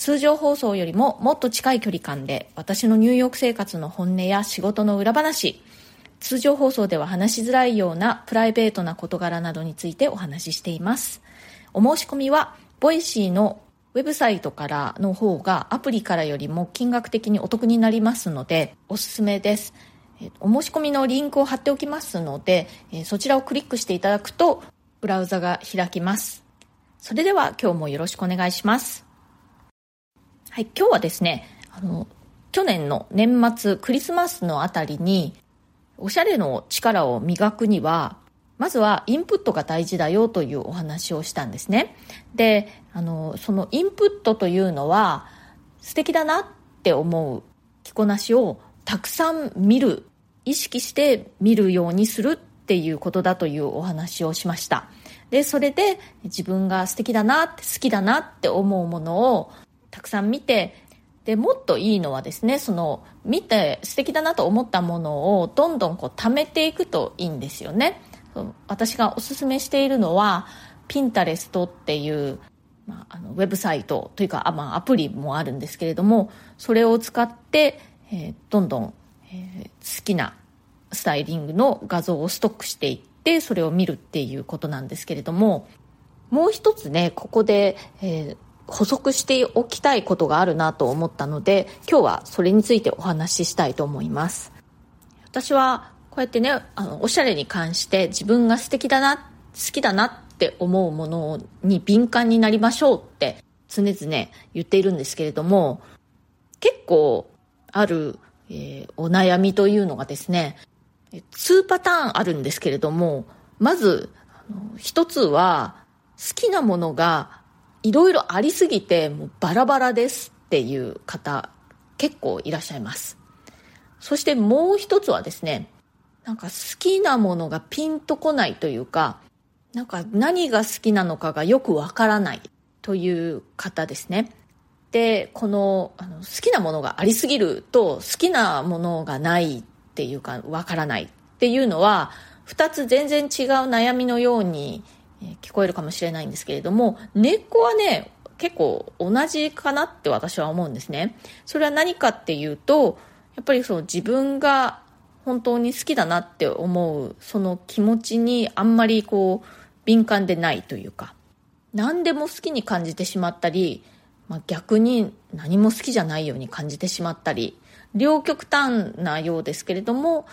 通常放送よりももっと近い距離感で私のニューヨーク生活の本音や仕事の裏話、通常放送では話しづらいようなプライベートな事柄などについてお話ししています。お申し込みは、 Voicy のウェブサイトからの方がアプリからよりも金額的にお得になりますのでおすすめです。お申し込みのリンクを貼っておきますので、そちらをクリックしていただくとブラウザが開きます。それでは今日もよろしくお願いします。はい、今日はですね、あの、去年の年末クリスマスのあたりに、おしゃれの力を磨くには、まずはインプットが大事だよというお話をしたんですね。で、あの、そのインプットというのは、素敵だなって思う着こなしをたくさん見る、意識して見るようにするっていうことだというお話をしました。で、それで自分が素敵だなって、好きだなって思うものをたくさん見てでもっといいのはですねその見て素敵だなと思ったものをどんどんこう貯めていくといいんですよね。私がおすすめしているのはピンタレストっていう、まあ、あのウェブサイトというか、まあ、アプリもあるんですけれどもそれを使って、えー、どんどん、えー、好きなスタイリングの画像をストックしていってそれを見るっていうことなんですけれどももう一つねここで、えー補足しておきたいことがあるなと思ったので今日はそれについてお話ししたいと思います。私はこうやってねあのおしゃれに関して自分が素敵だな好きだなって思うものに敏感になりましょうって常々言っているんですけれども結構ある、えー、お悩みというのがですね2パターンあるんですけれどもまず一つは好きなものがいろいろありすぎてもうバラバラですっていう方結構いらっしゃいます。そしてもう一つはですねなんか好きなものがピンとこないというかなんか何が好きなのかがよくわからないという方ですね。でこのあの好きなものがありすぎると好きなものがないっていうかわからないっていうのは2つ全然違う悩みのようにえ聞こえるかもしれないんですけれども根っこはね結構同じかなって私は思うんですね。それは何かっていうとやっぱりその自分が本当に好きだなって思うその気持ちにあんまりこう敏感でないというか何でも好きに感じてしまったり、まあ、逆に何も好きじゃないように感じてしまったり両極端なようですけれども好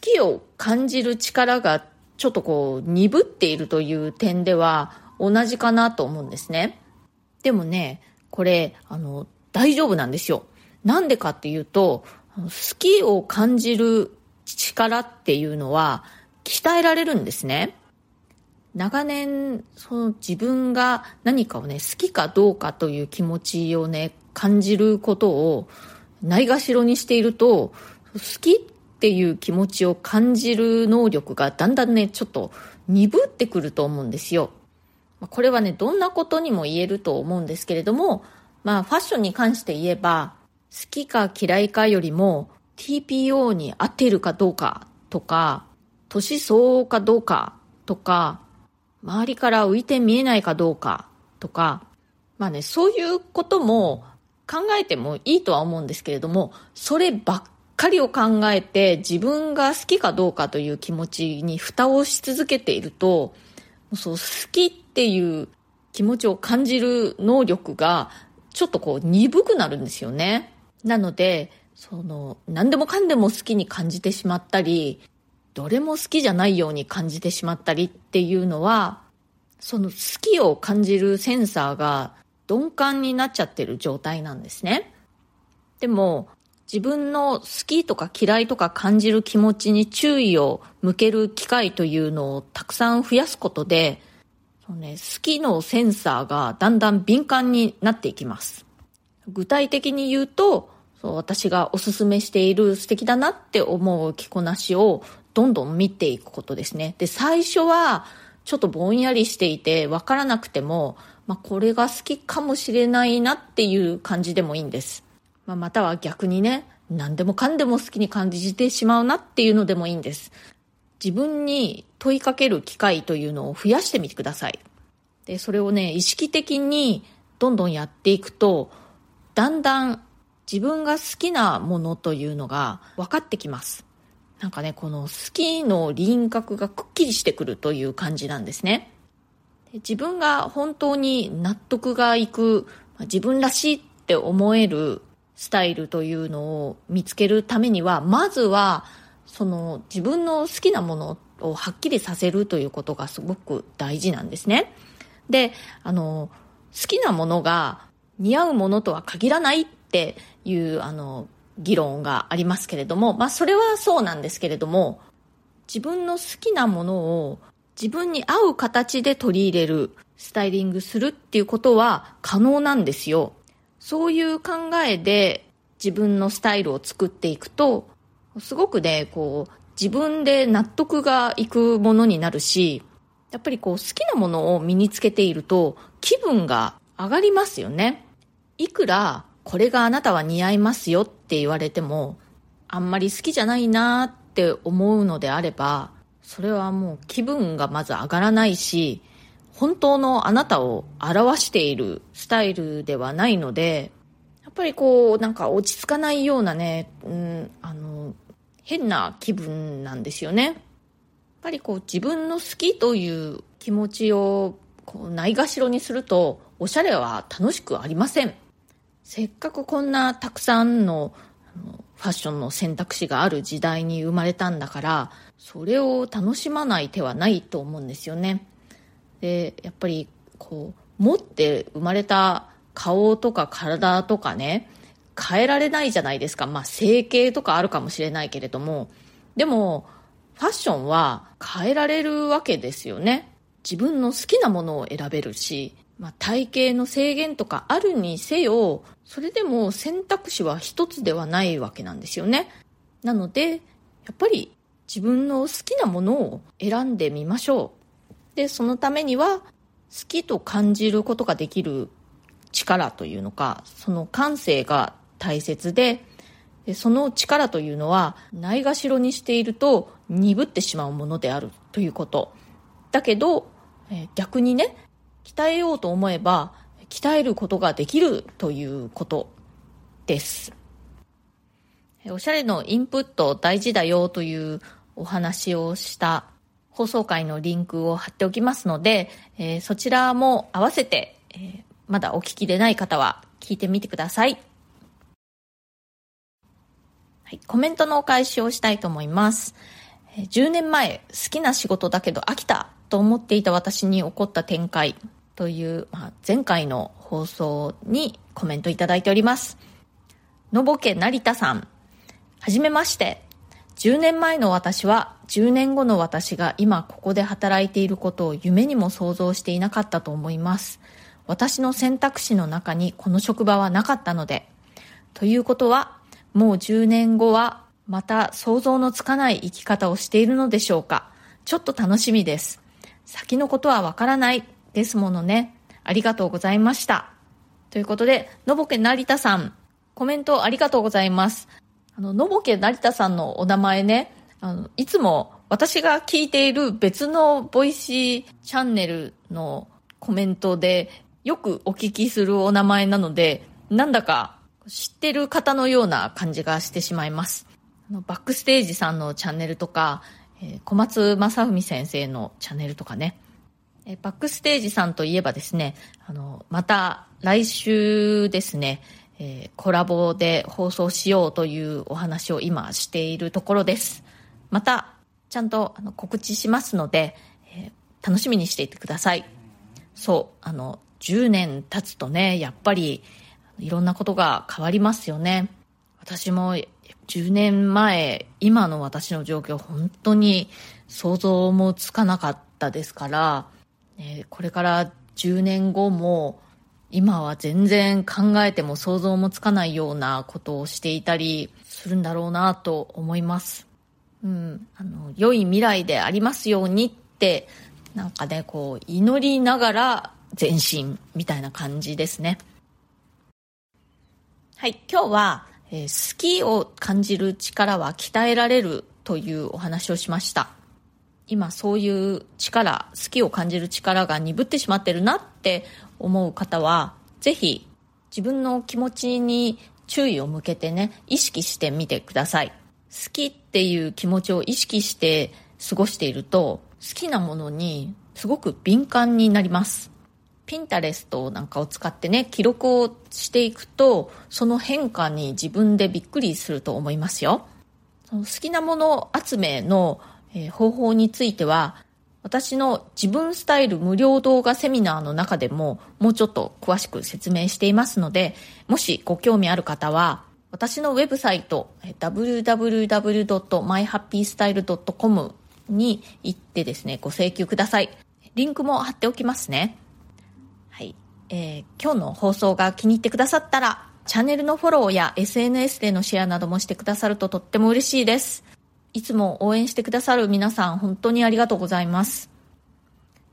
きを感じる力がちょっとこう鈍っているという点では同じかなと思うんですね。でもね、これ、あの、大丈夫なんですよ。なんでかっていうと、好きを感じる力っていうのは鍛えられるんですね。長年、その自分が何かをね、好きかどうかという気持ちをね、感じることをないがしろにしていると、好きっっていう気持ちを感じる能力がだんだんね、ちょっと鈍ってくると思うんですよ。これはね、どんなことにも言えると思うんですけれども、まあファッションに関して言えば、好きか嫌いかよりも TPO に合っているかどうかとか、年相応かどうかとか、周りから浮いて見えないかどうかとか、まあね、そういうことも考えてもいいとは思うんですけれども、そればっかりを考えて自分が好きかどうかという気持ちに蓋をし続けていると、そう好きっていう気持ちを感じる能力がちょっとこう鈍くなるんですよね。なので、その何でもかんでも好きに感じてしまったり、どれも好きじゃないように感じてしまったりっていうのは、その好きを感じるセンサーが鈍感になっちゃってる状態なんですね。でも、自分の好きとか嫌いとか感じる気持ちに注意を向ける機会というのをたくさん増やすことで、そうね、好きのセンサーがだんだん敏感になっていきます。具体的に言うと、そう私がおすすめしている素敵だなって思う着こなしをどんどん見ていくことですね。で、最初はちょっとぼんやりしていてわからなくても、まあ、これが好きかもしれないなっていう感じでもいいんです。まあ、または逆にね、何でもかんでも好きに感じてしまうなっていうのでもいいんです。自分に問いかける機会というのを増やしてみてください。で、それをね、意識的にどんどんやっていくと、だんだん自分が好きなものというのが分かってきます。なんかね、この好きの輪郭がくっきりしてくるという感じなんですね。自分が本当に納得がいく、自分らしいって思えるスタイルというのを見つけるためには、まずは、その自分の好きなものをはっきりさせるということがすごく大事なんですね。で、あの、好きなものが似合うものとは限らないっていう、あの、議論がありますけれども、まあそれはそうなんですけれども、自分の好きなものを自分に合う形で取り入れる、スタイリングするっていうことは可能なんですよ。そういう考えで自分のスタイルを作っていくと、すごくね、こう、自分で納得がいくものになるし、やっぱりこう好きなものを身につけていると気分が上がりますよね。いくらこれがあなたは似合いますよって言われても、あんまり好きじゃないなって思うのであれば、それはもう気分がまず上がらないし、本当のあなたを表しているスタイルではないので、やっぱりこう、なんか落ち着かないようなね、うん、あの、変な気分なんですよね。やっぱりこう自分の好きという気持ちをこうないがしろにするとおしゃれは楽しくありません。せっかくこんなたくさんのファッションの選択肢がある時代に生まれたんだからそれを楽しまない手はないと思うんですよねでやっぱりこう持って生まれた顔とか体とかね変えられないじゃないですかまあ整形とかあるかもしれないけれどもでもファッションは変えられるわけですよね自分の好きなものを選べるしまあ、体型の制限とかあるにせよ、それでも選択肢は一つではないわけなんですよね。なので、やっぱり自分の好きなものを選んでみましょう。で、そのためには、好きと感じることができる力というのか、その感性が大切で、でその力というのは、ないがしろにしていると鈍ってしまうものであるということ。だけど、え逆にね、鍛えようと思えば鍛えることができるということです。おしゃれのインプット大事だよというお話をした放送回のリンクを貼っておきますので、えー、そちらも合わせて、えー、まだお聞きでない方は聞いてみてください。はい、コメントのお返しをしたいと思います。10年前好きな仕事だけど飽きたと思っていた私に起こった展開という、まあ、前回の放送にコメントいただいております。のぼけ成田さん。はじめまして。10年前の私は10年後の私が今ここで働いていることを夢にも想像していなかったと思います。私の選択肢の中にこの職場はなかったので。ということは、もう10年後はまた想像のつかない生き方をしているのでしょうか。ちょっと楽しみです。先のことはわからないですものね。ありがとうございました。ということで、のぼけ成田さん、コメントありがとうございます。あの、のぼけ成田さんのお名前ね、あの、いつも私が聞いている別の Voicy チャンネルのコメントでよくお聞きするお名前なので、なんだか知ってる方のような感じがしてしまいます。あのバックステージさんのチャンネルとか、え、小松正文先生のチャンネルとかね、え、バックステージさんといえばですね、あの、また来週ですね、えー、コラボで放送しようというお話を今しているところです。また、ちゃんとあの告知しますので、えー、楽しみにしていてください。そう、あの、10年経つとね、やっぱりいろんなことが変わりますよね。私も10年前、今の私の状況、本当に想像もつかなかったですから、えこれから10年後も、今は全然考えても想像もつかないようなことをしていたりするんだろうなと思います。うん、あの、良い未来でありますようにって、なんかね、こう、祈りながら前進みたいな感じですね。はい、今日は、えー、好きを感じる力は鍛えられるというお話をしました。今そういう力、好きを感じる力が鈍ってしまってるなって思う方は、ぜひ自分の気持ちに注意を向けてね、意識してみてください。好きっていう気持ちを意識して過ごしていると、好きなものにすごく敏感になります。ピンタレストなんかを使ってね、記録をしていくと、その変化に自分でびっくりすると思いますよ。その好きなもの集めのえ、方法については、私の自分スタイル無料動画セミナーの中でももうちょっと詳しく説明していますので、もしご興味ある方は、私のウェブサイト www.myhappystyle.com に行ってですね、ご請求ください。リンクも貼っておきますね。はい。えー、今日の放送が気に入ってくださったら、チャンネルのフォローや SNS でのシェアなどもしてくださるととっても嬉しいです。いつも応援してくださる皆さん本当にありがとうございます。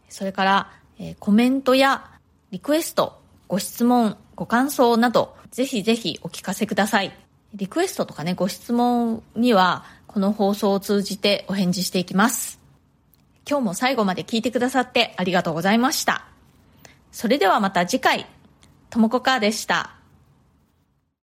それから、えー、コメントやリクエスト、ご質問、ご感想など、ぜひぜひお聞かせください。リクエストとかね、ご質問には、この放送を通じてお返事していきます。今日も最後まで聞いてくださってありがとうございました。それではまた次回、ともこかーでした。